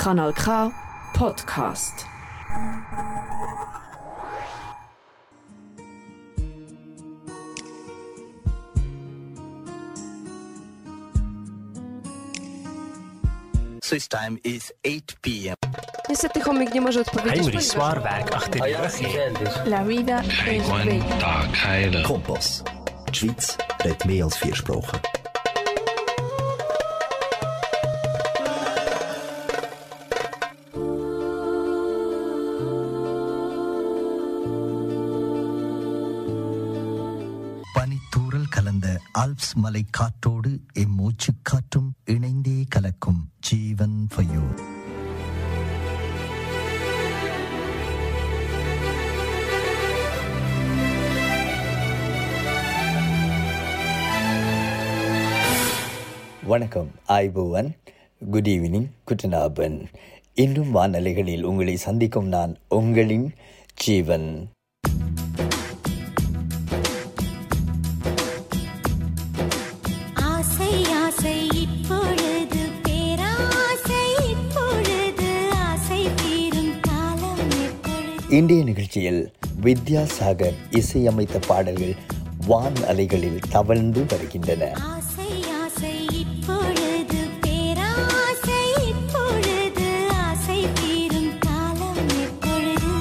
Kanal K Podcast. Swiss time is 8 p.m. Niestety chomik nie może odpowiedzieć. Zwaarwerk achter die Rüche. La vida es bella. Kompass. Die Schweiz redet mehr als vier Sprachen. Alps மலை காற்றோடு M மூச்சு காற்றும் இணைந்தே கலக்கும் ஜீவன் ஃபயோ வணக்கம். ஐபோவன் good evening குட்டநாபன் இன்னும் வானலைகளில் உங்களை சந்திக்கும் நான் உங்களின் ஜீவன். இன்றைய நிகழ்ச்சியில் வித்யாசாகர் இசையமைத்த பாடல்கள் வான் அலைகளில் தவழ்ந்து வருகின்றன. ஆசை ஆசை இப்பொழுது பேராசை இப்பொழுது ஆசை தீரும் காலம் எப்பொழுது?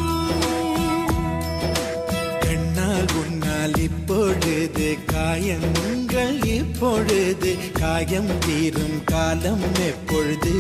கண்ணால் உன்னால் இப்பொழுது காயங்கள் இப்பொழுது காயம் தீரும் காலம் எப்பொழுது?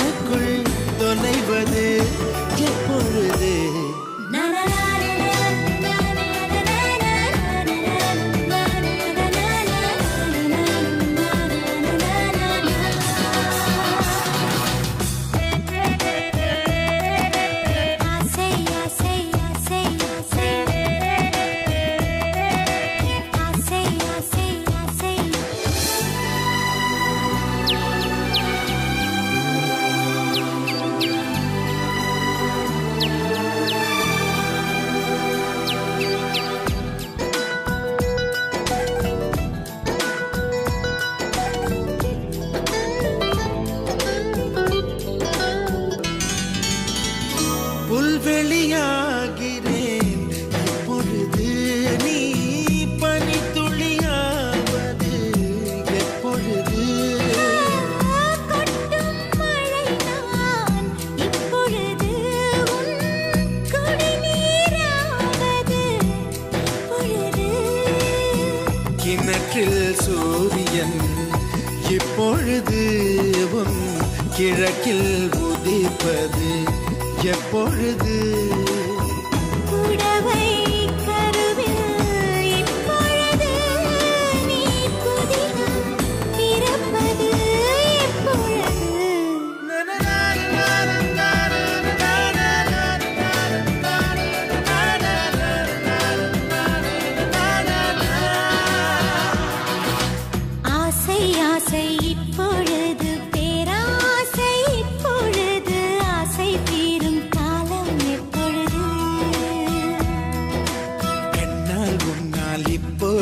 மனதுக்குள் தொலைவது எப்பொழுது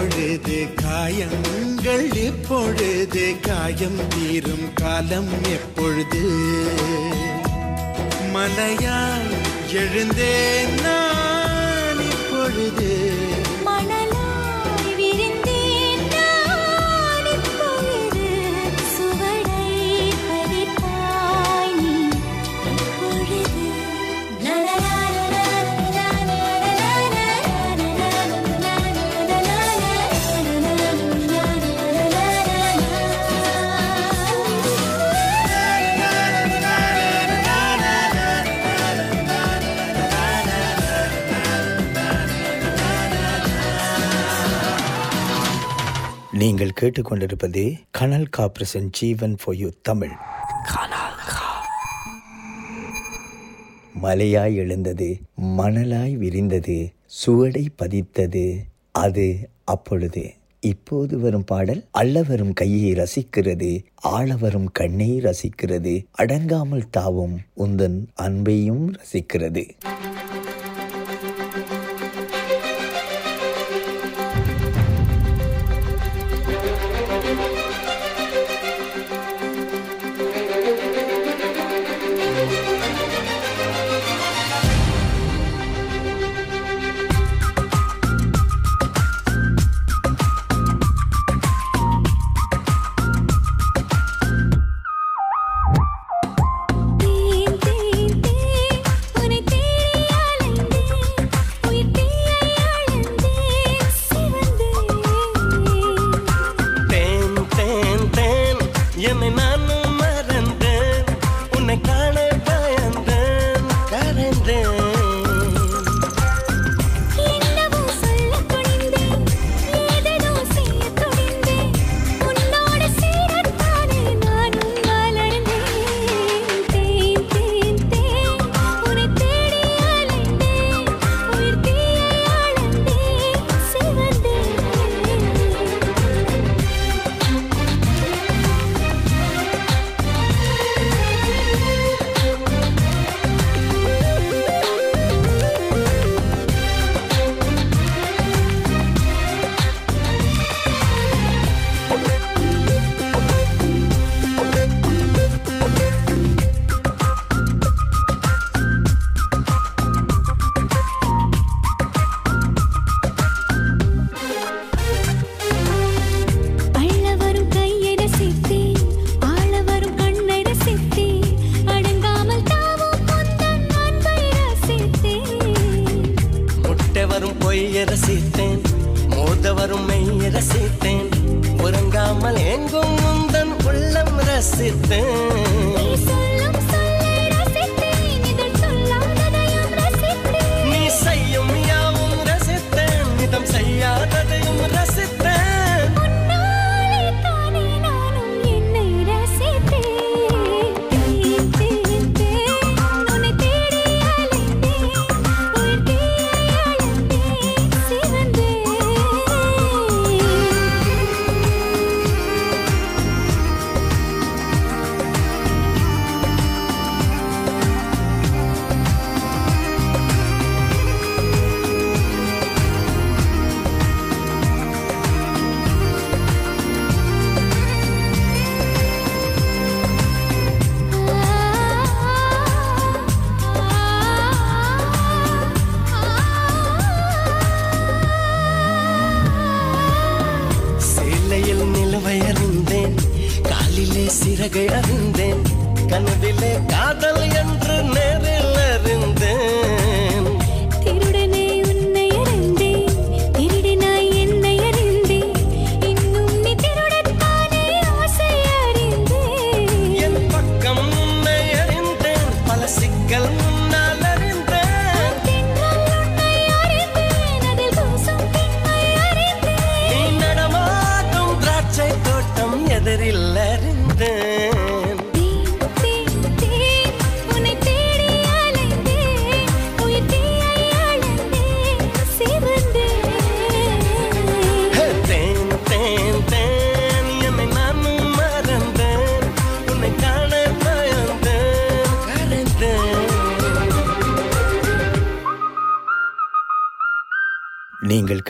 இப்பொழுது காயங்கள் இப்பொழுது காயம் தீரும் காலம் எப்பொழுது? மலையால் எழுந்தேன் நான் இப்பொழுது. நீங்கள் கேட்டுக்கொண்டிருப்பது கனல் காப்ரசன் ஜீவன் ஃபார் யூ தமிழ். மலையாய் எழுந்தது மணலாய் விரிந்தது சுவடை பதித்தது. அது அப்பொழுது இப்போது வரும் பாடல் அள்ள கையை ரசிக்கிறது ஆளவரும் கண்ணை ரசிக்கிறது அடங்காமல் தாவும் உந்தன் அன்பையும் ரசிக்கிறது.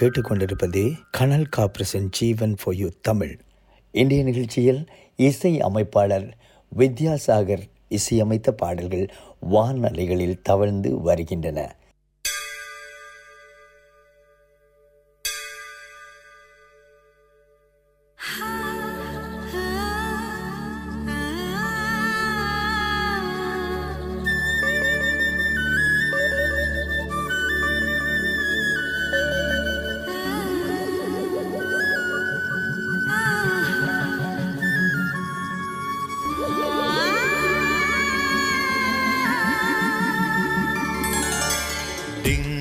கேட்டுக்கொண்டிருப்பது கனல் காப்ரஸின் ஜீவன் ஃபார் யூ தமிழ். இன்றைய நிகழ்ச்சியில் இசை அமைப்பாளர் வித்யாசாகர் இசையமைத்த பாடல்கள் வானலைகளில் தவழ்ந்து வருகின்றன. ding.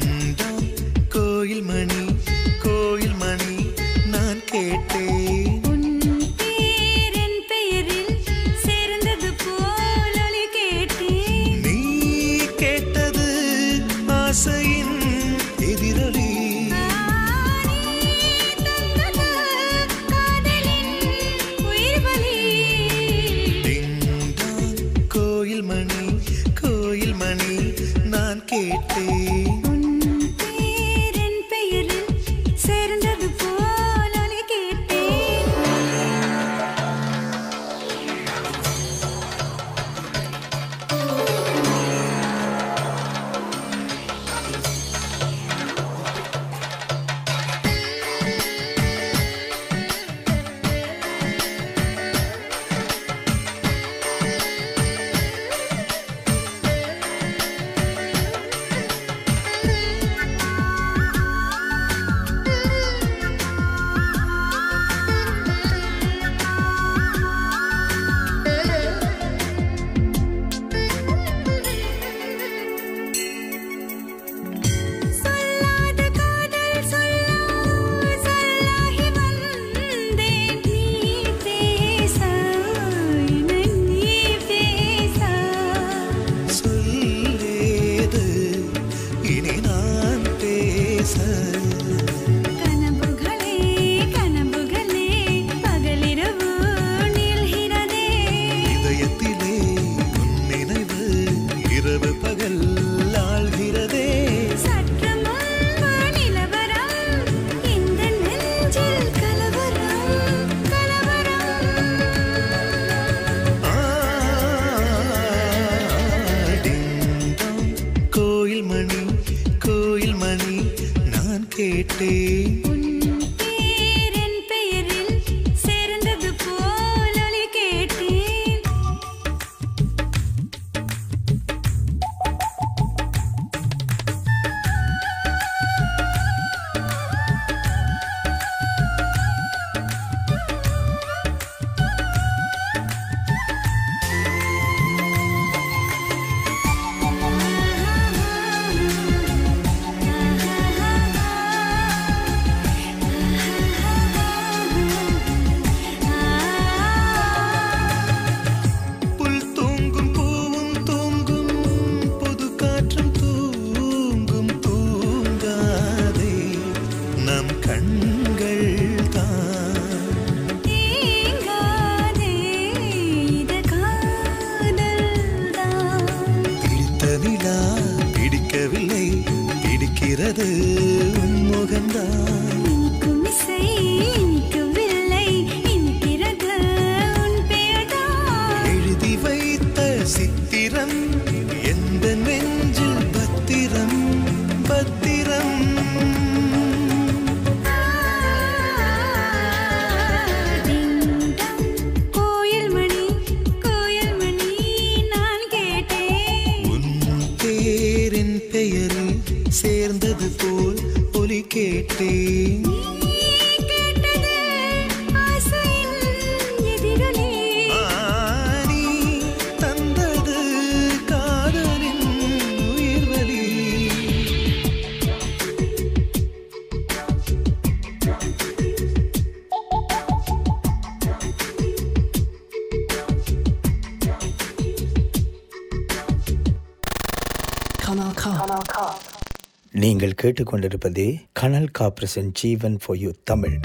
நீங்கள் கேட்டுக்கொண்டிருப்பது கனல் காப்ரஸின் Jeevan for you Tamil.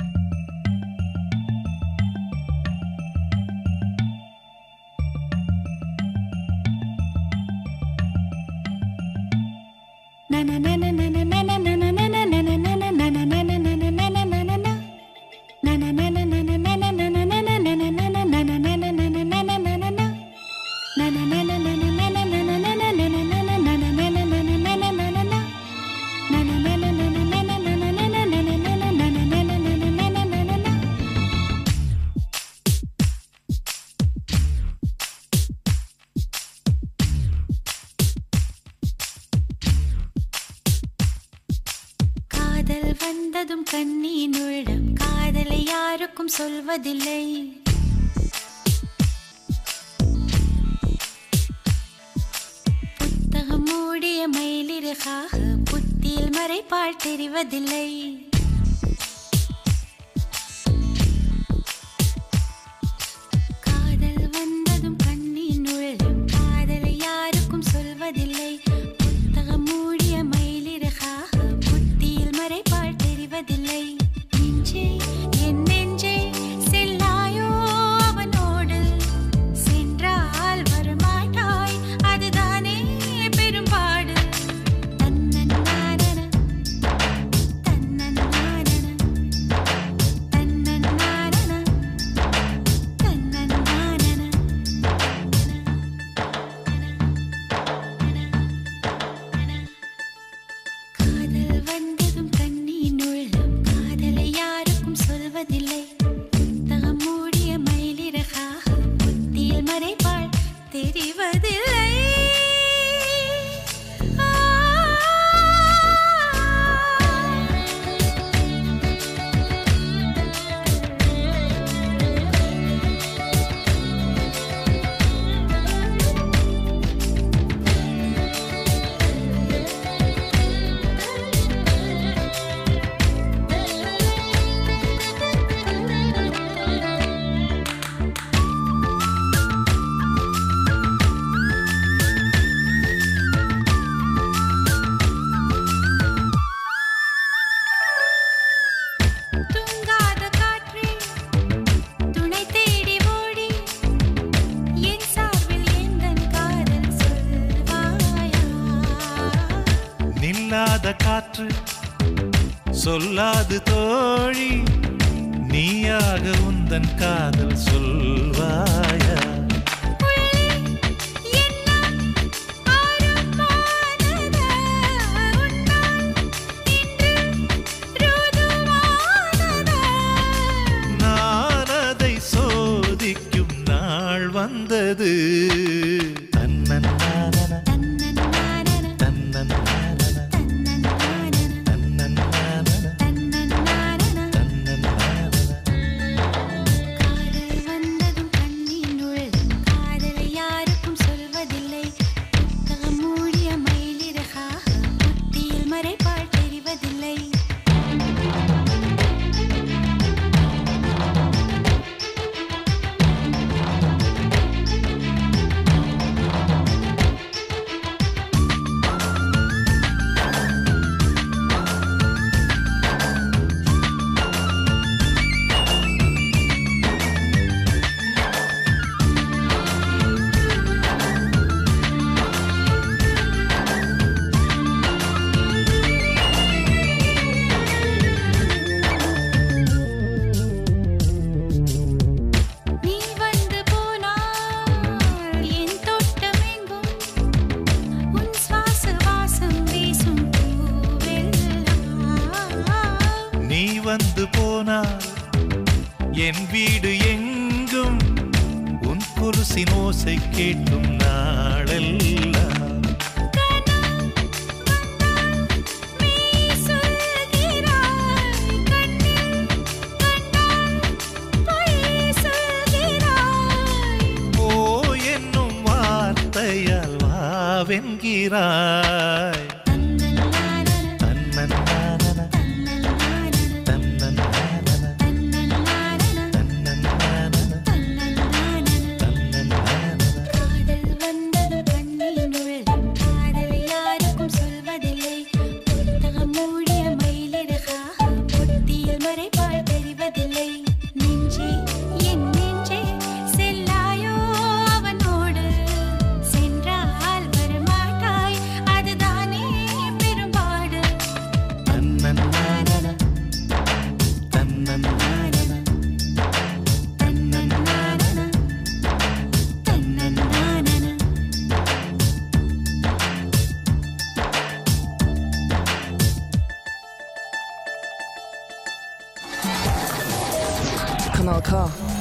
Kanal K. இன்றைய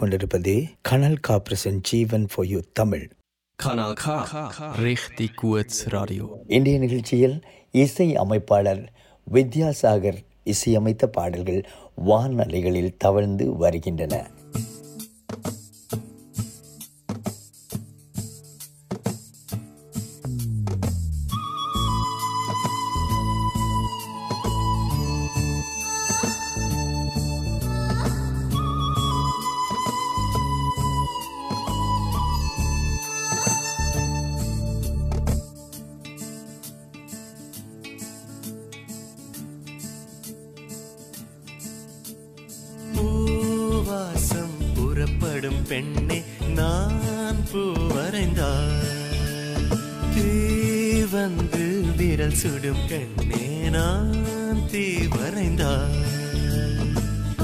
கொண்டிருப்பதே கனல் காப்ரஸின் Jeevan for you Tamil. Kanal K ரெஹ்தி குவட்ஸ் radio. இன்றைய நிகழ்ச்சியில் இசை அமைப்பாளர் வித்யாசாகர் இசையமைத்த பாடல்கள் வானலைகளில் தவழ்ந்து வருகின்றன. வந்து விரல் சுடும் கண்ணே நான் தீ வரைந்தார்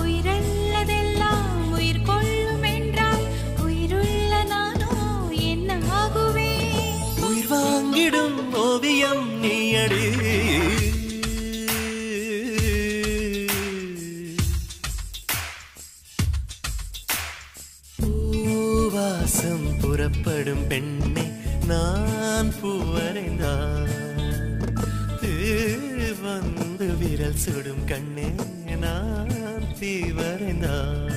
உயிரல்லதெல்லாம் உயிர் கொள்ளும் என்றால் உயிருள்ள நானோ என்ன ஆகுவே? ஓவியம் நீ அடி புறப்படும் பெண்ணே நான் தான் பூவரைந்தார் வந்து விரல் சுடும் கண்ணே நான் தீவரைந்தார்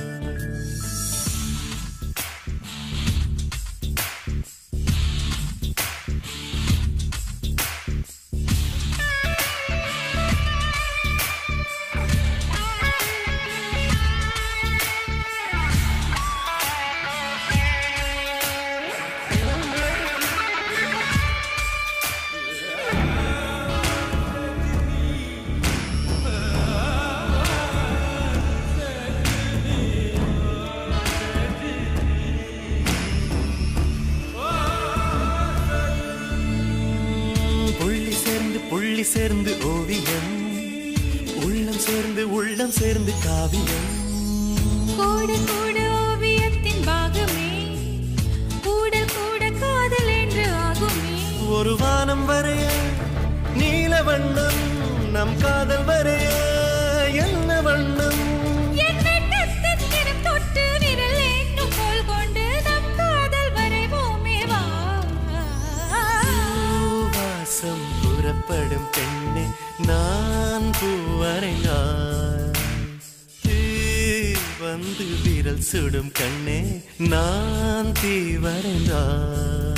வந்து விரல் சுடும் கண்ணே நான் தீ வரைந்தார்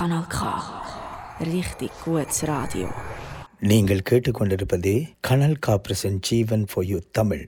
Kanal K. Richtig gutes Radio. நீங்கள் கேட்டுக்கொண்டிருப்பது கனல் காப்ரஸின் ஜீவன் ஃபார் யூ தமிழ்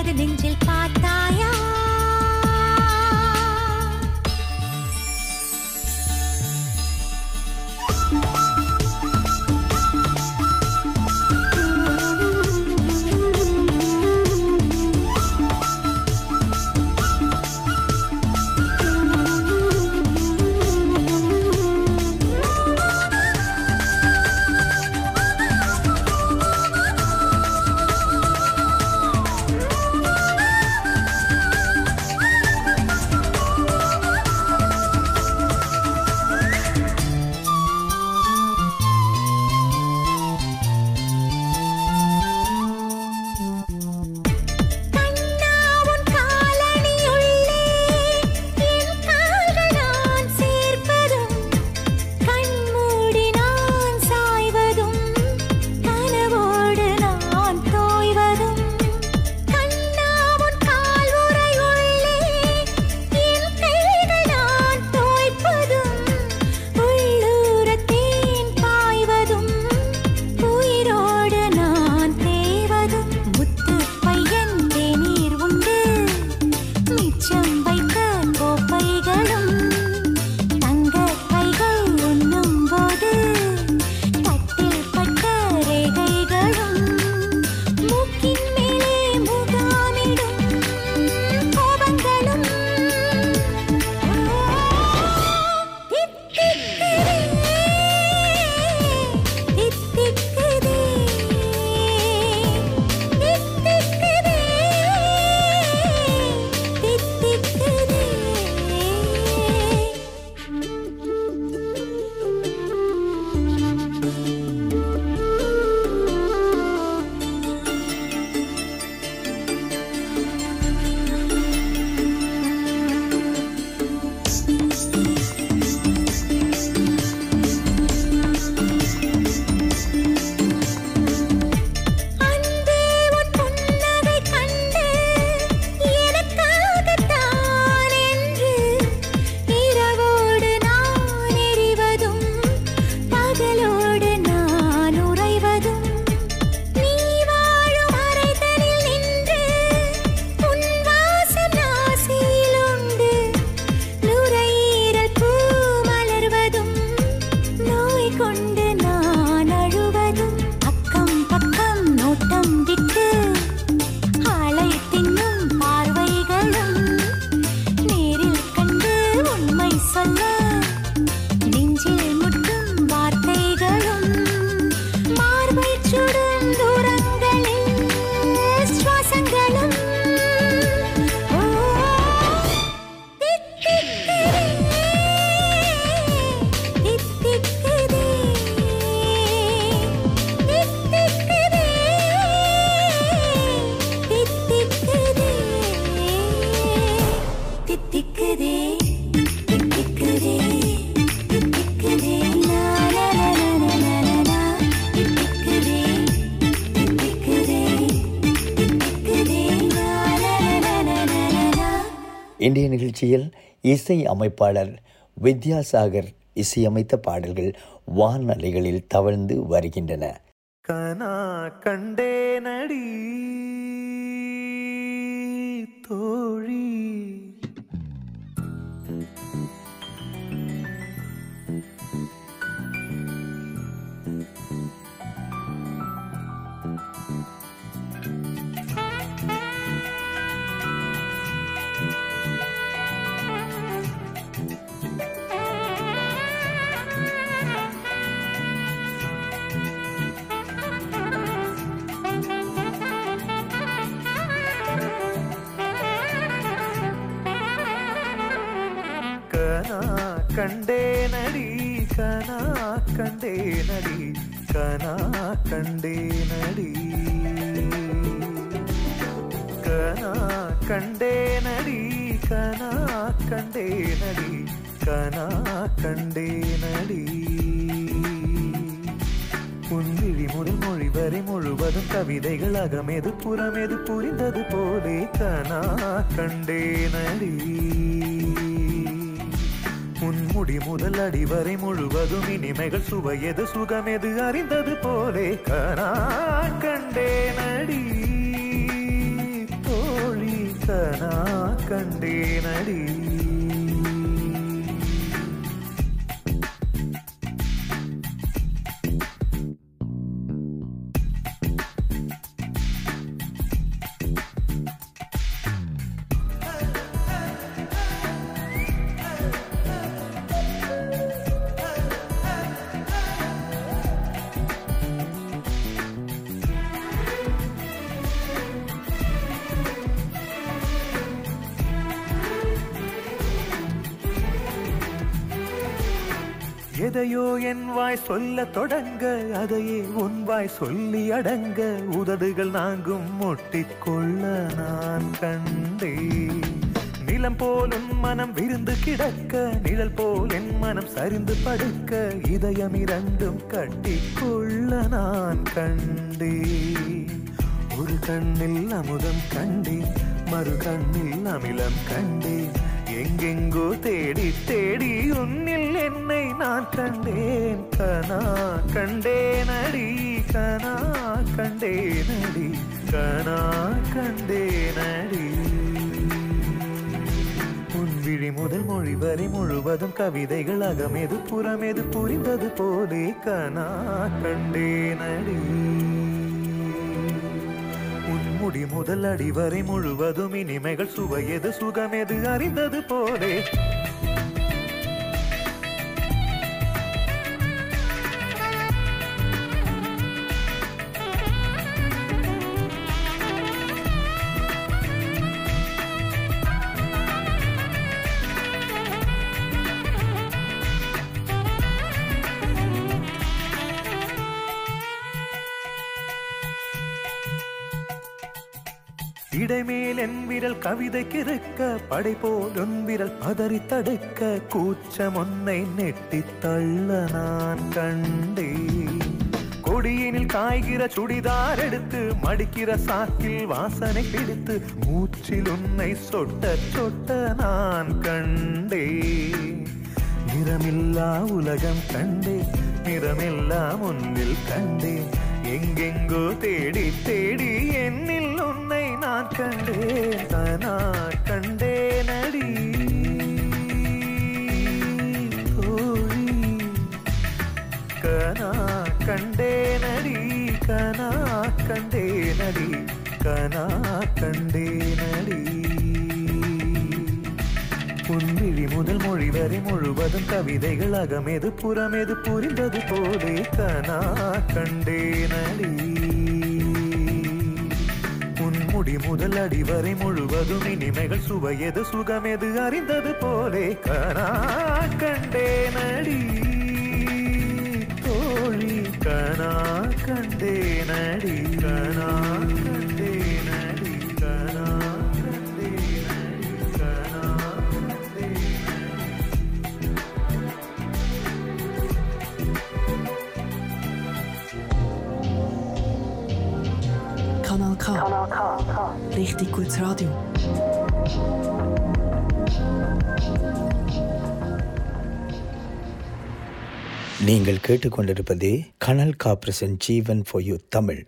அவர் நெஞ்சில் பார்த்தாயா? நிகழ்ச்சியில் இசை அமைப்பாளர் வித்யாசாகர் இசையமைத்த பாடல்கள் வானலைகளில் தவழ்ந்து வருகின்றன. கண்டே நடி கனா கண்டே நடி கனா கண்டே நடி கனா கண்டே நடி கனா கண்டே நடி கனா கண்டே நடி உன்விழி முதல் மொழி வரை முழுவதும் கவிதைகள் அகமெது புறமெது புரிந்தது போலே கனா கண்டே முடி முதல் அடி வரை முழுவதும் இனிமைகள் சுவையது சுகமெது அறிந்தது போலே கனா கண்டே நடி. தோழி கனா கண்டே நடி. வாய் சொல்ல தொடங்க அதையே உன் வாய் சொல்லி அடங்க. உதடுகள் நாங்கும் முட்டிக்கொள்ள நான் கண்டே நிலம் போல் உன் மனம் விருந்து கிடக்க நிழல் போல் என் மனம் சரிந்து படுக்க இதயம் இரண்டும் கட்டிக்கொள்ள நான் கண்டே ஒரு கண்ணில் அமுதம் கண்டே மறு கண்ணில் அமிலம் கண்டேன். எங்கெங்கோ தேடி தேடி உன்னில் என்னை நான் கண்டேன். கனா கண்டேன் அடி கனா கண்டேன் அடி கனா கண்டேன் அடி. உன் விழி முதல் மொழி வரை முழுவதும் கவிதைகள் அகமெது புறமெது புரிந்தது போலே கனா கண்டேன் அடி. முடி முதல் அடி வரை முழுவதும் இனிமைகள் சுவையது சுகமெது அறிந்தது போலே. விரல் கவிதை இருக்க படை போல் விரல் பதறி தடுக்க கூச்சம் ஒன்னை நெட்டி தள்ள நான் கண்டே கொடியினில் காய்கிற சுடிதார் எடுத்து மடிக்கிற சாக்கில் வாசனை பிடித்து மூச்சில் உன்னை சொட்ட சொட்ட நான் கண்டே நிறமில்லா உலகம் கண்டே நிறமெல்லாம் உன்னில் கண்டே எங்கெங்கோ தேடி தேடி என்னில் உன் நான் கண்டேன் தானா கண்டேன் அடி. தோழி கனா கண்டேன் அடி கனா கண்டேன் அடி கனா கண்டேன் அடி. புன்விழி முதல் மொழி வரை முழுவதும் கவிதைகள் அகமெது புறமெது புரிந்தது போலே கனா கண்டேன் அடி. முடி முதல் அடி வரை முழுவதும் இனிமைகள் சுவையது சுகமெது அறிந்தது போலே கனா கண்டேனடி தோழி கனா கண்டேனடி கனா richtig gutes Radio. நீங்கள் கேட்டுக்கொண்டிருப்பது கனல் காப்ரஸின் ஜீவன் ஃபார் யூ தமிழ்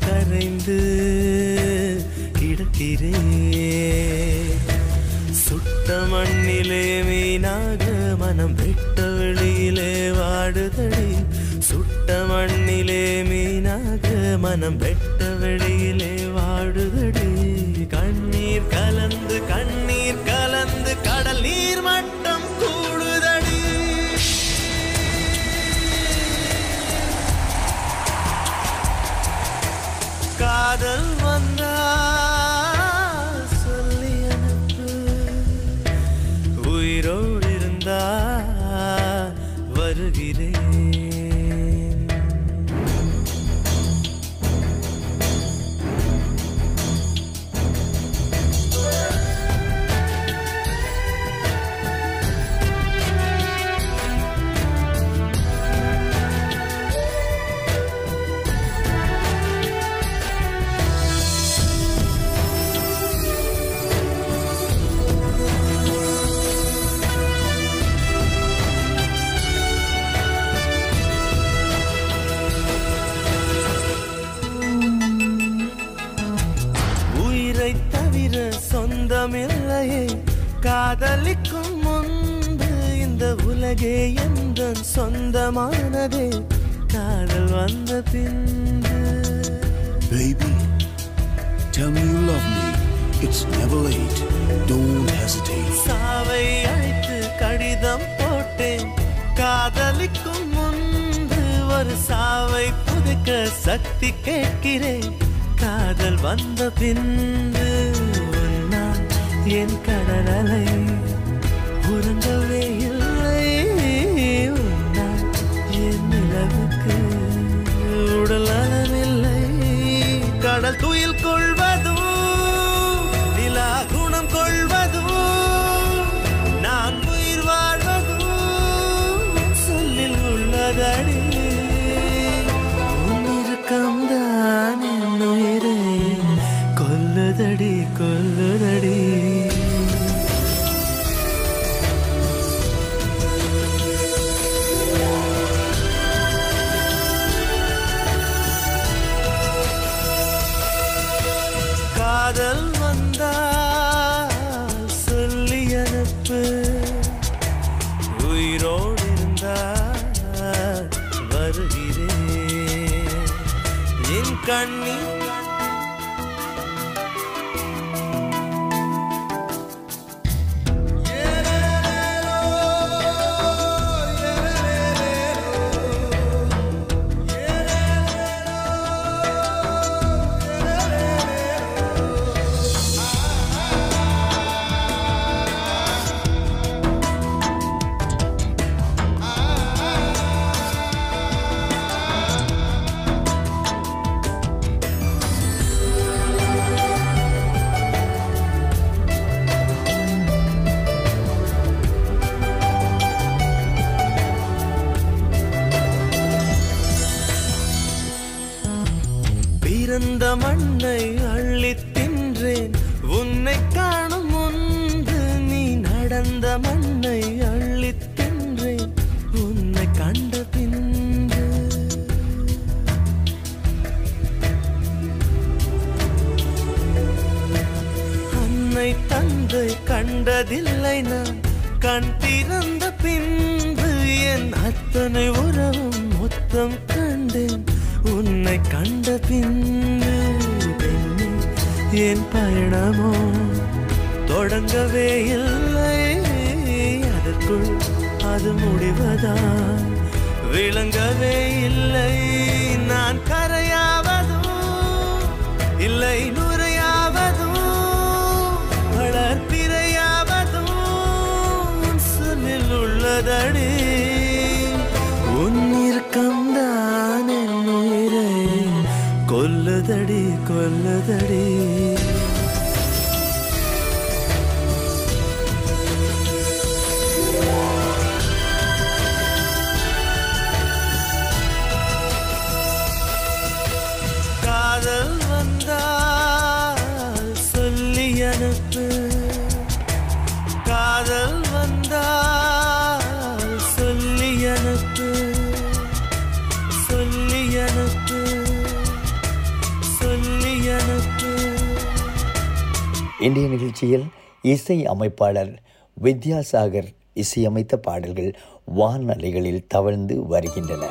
கரைந்து கிடக்கிறே. சுட்ட மண்ணிலே மீனாக மனம் வெட்ட வெளியிலே வாடுதடி. சுட்ட மண்ணிலே மீனாக மனம் வெட்ட வெளியிலே வாடுதடி காதல் உலகே எந்த சொந்தமானதே காதல் வந்த பின்பு Baby, tell me you love me. It's never late. Don't hesitate. சாவை அழைத்து கடிதம் போட்டேன் காதலிக்கும் முன்பு ஒரு சாவை புதுக்க சக்தி கேட்கிறேன் காதல் வந்த பின்பு என் கடலலை உறங்கவே இல்லை கடல் துயில் கொள் கண்ணீர் உன்னை கண்டதில்லை நான். கண் திறந்த பின்பு என் அத்தனை உறவும் மொத்தம் கண்டேன். உன்னை கண்ட பின்பு என் பயணமோ? தொடங்கவே இல்லை. அதற்குள் அது முடிவதா? விளங்கவே இல்லை. நான் கரையாவதும் இல்லை மனதடி உன்னிருக்கம் தான் கொல்லுதடி கொல்லுதடி. இன்றைய நிகழ்ச்சியில் இசை அமைப்பாளர் வித்யாசாகர் இசையமைத்த பாடல்கள் வான் அலைகளில் தவழ்ந்து வருகின்றன.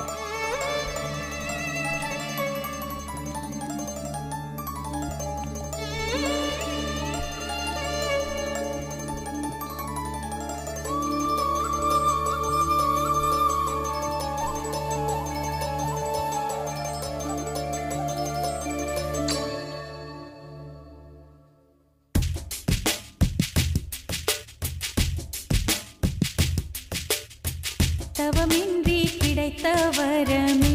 தவமின்றி கிடைத்த வரமே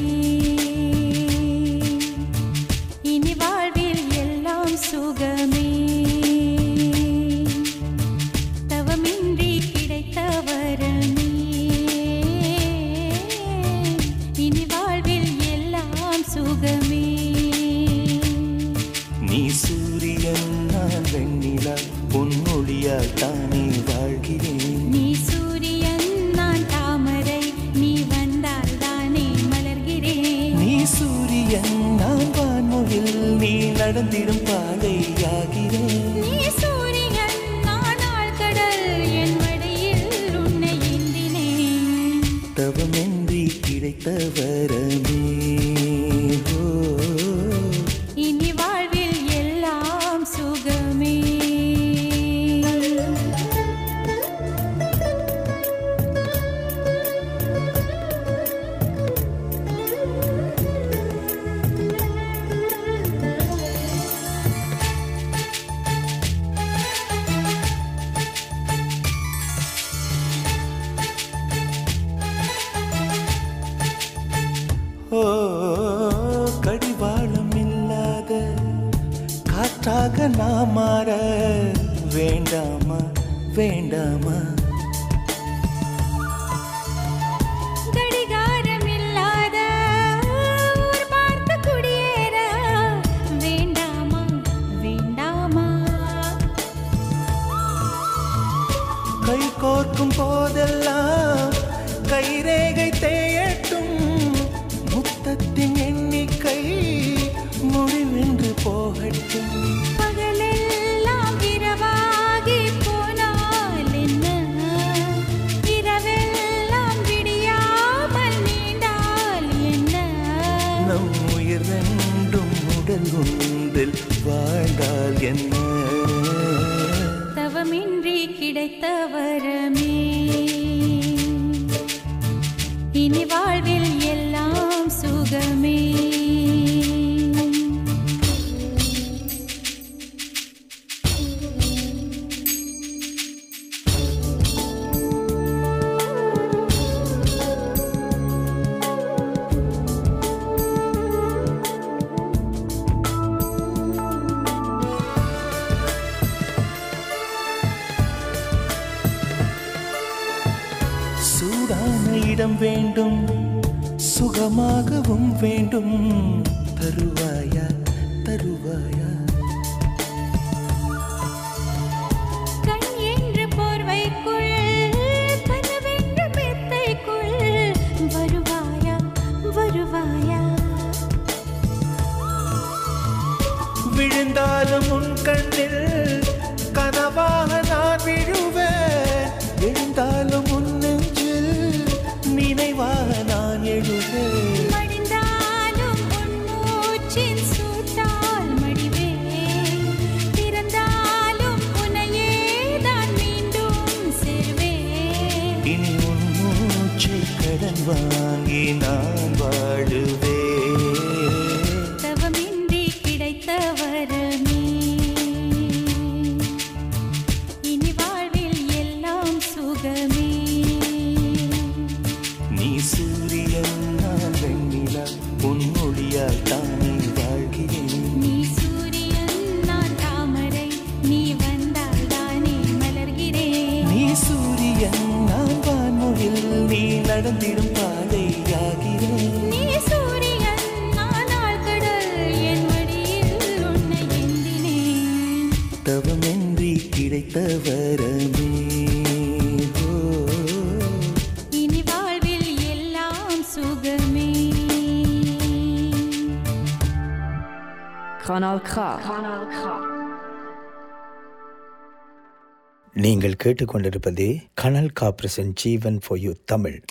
நின்று போகட்டும். பகலெல்லாம் இரவாகி போனால் என்ன? இரவெல்லாம் விடியாமல் நீண்டால் என்ன? நம் உயிர் ரெண்டும் தவமின்றி கிடைத்த வரமே. இனி வாழ்வில் நீங்கள் கேட்டுக்கொண்டிருப்பது கனல் கா பிரசன் ஜீவன் ஃபார் யூ தமிழ்.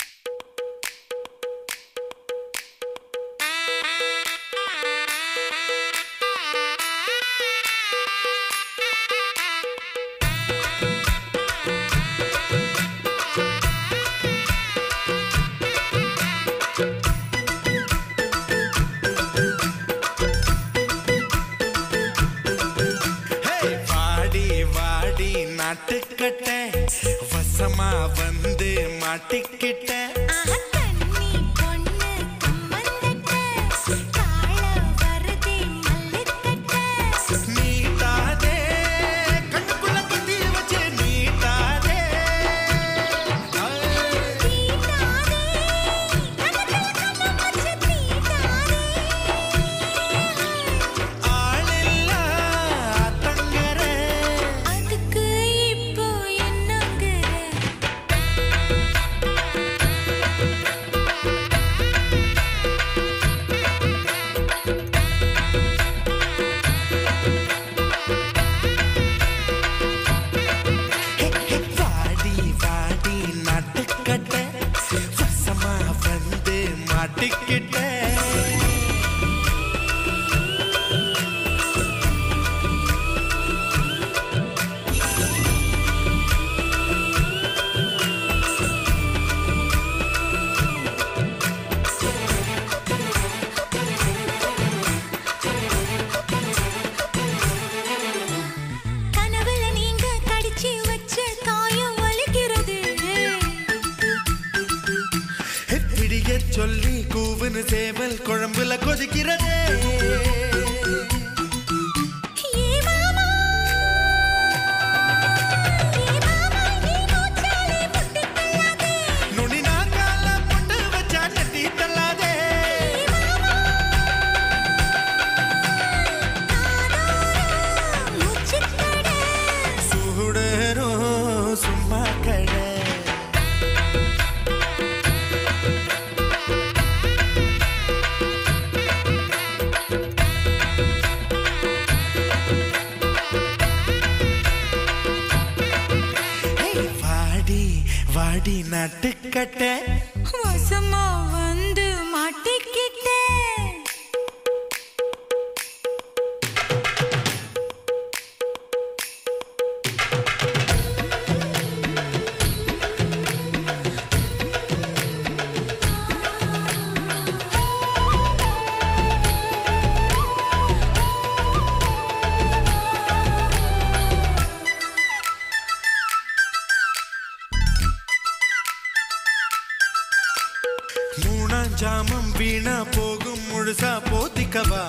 பஞ்சாமம் வீணா போகும் முழுசா போத்திக்கவா?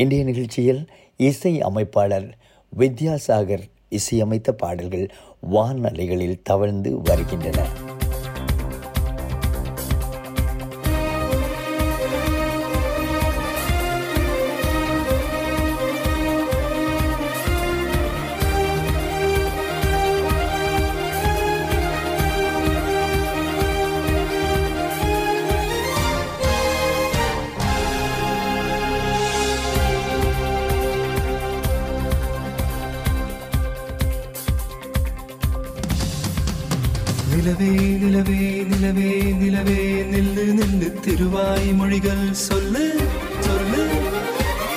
இன்றைய நிகழ்ச்சியில் இசை அமைப்பாளர் வித்யாசாகர் இசையமைத்த பாடல்கள் வானலைகளில் தவழ்ந்து வருகின்றன. நிலவே நிலவே நிலவே நிலவே நில்லு நில்லு. திருவாய் மொழிகள் சொல்லு சொல்லு.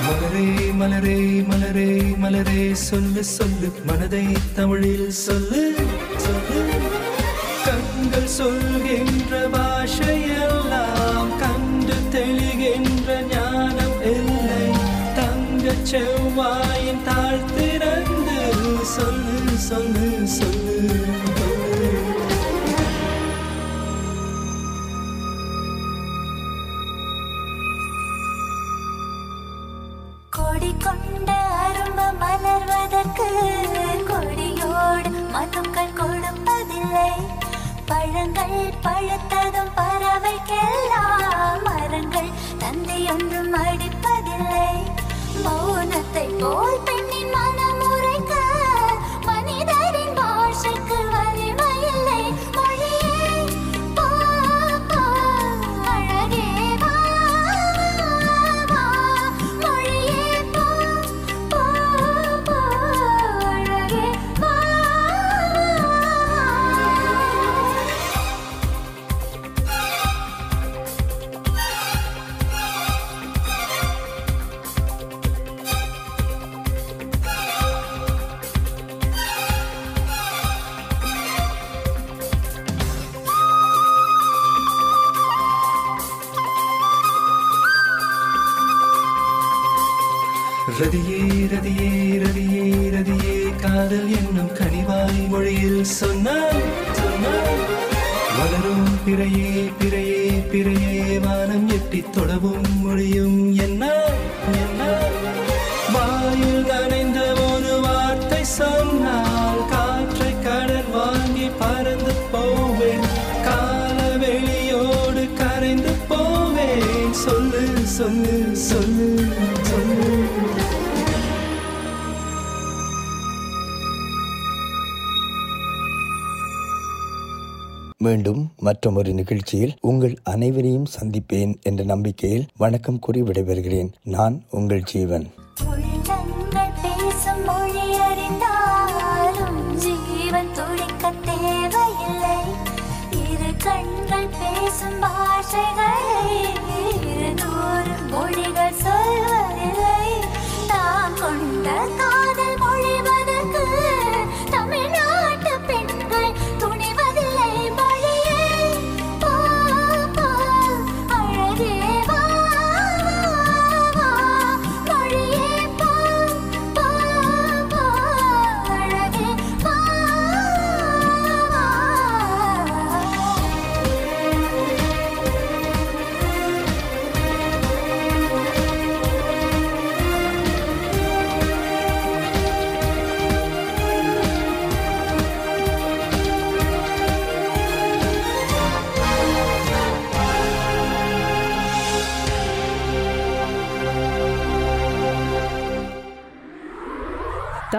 மலரே மலரே மலரே மலரே சொல்லு சொல்லு. மனதை தமிழில் சொல்லு சொல்லு. கண்கள் சொல்கின்ற பாஷையெல்லாம் கண்டு தெளிகின்ற ஞானம் இல்லை. தங்க செவ்வாயின் தாழ்த்திறந்து சொல்லு சொல்லு சொல்லு. சொல்லு மௌனத்தை போல் மொழியில் சொன்னால் சொன்னாய் வளரும் பிறையே பிறையே பிறையே வானம் எட்டி தொடவும் மொழியும் என்ன என்ன. வாயில் நனைந்த ஒரு வார்த்தை சொன்னால் காற்றை கடல் வாங்கி பறந்து போவேன். கால வெளியோடு கரைந்து போவேன். சொல்லு சொல்லு சொல்லு. மீண்டும் மற்றொரு நிகழ்ச்சியில் உங்கள் அனைவரையும் சந்திப்பேன் என்ற நம்பிக்கையில் வணக்கம் கூறி விடைபெறுகிறேன். நான் உங்கள் ஜீவன்.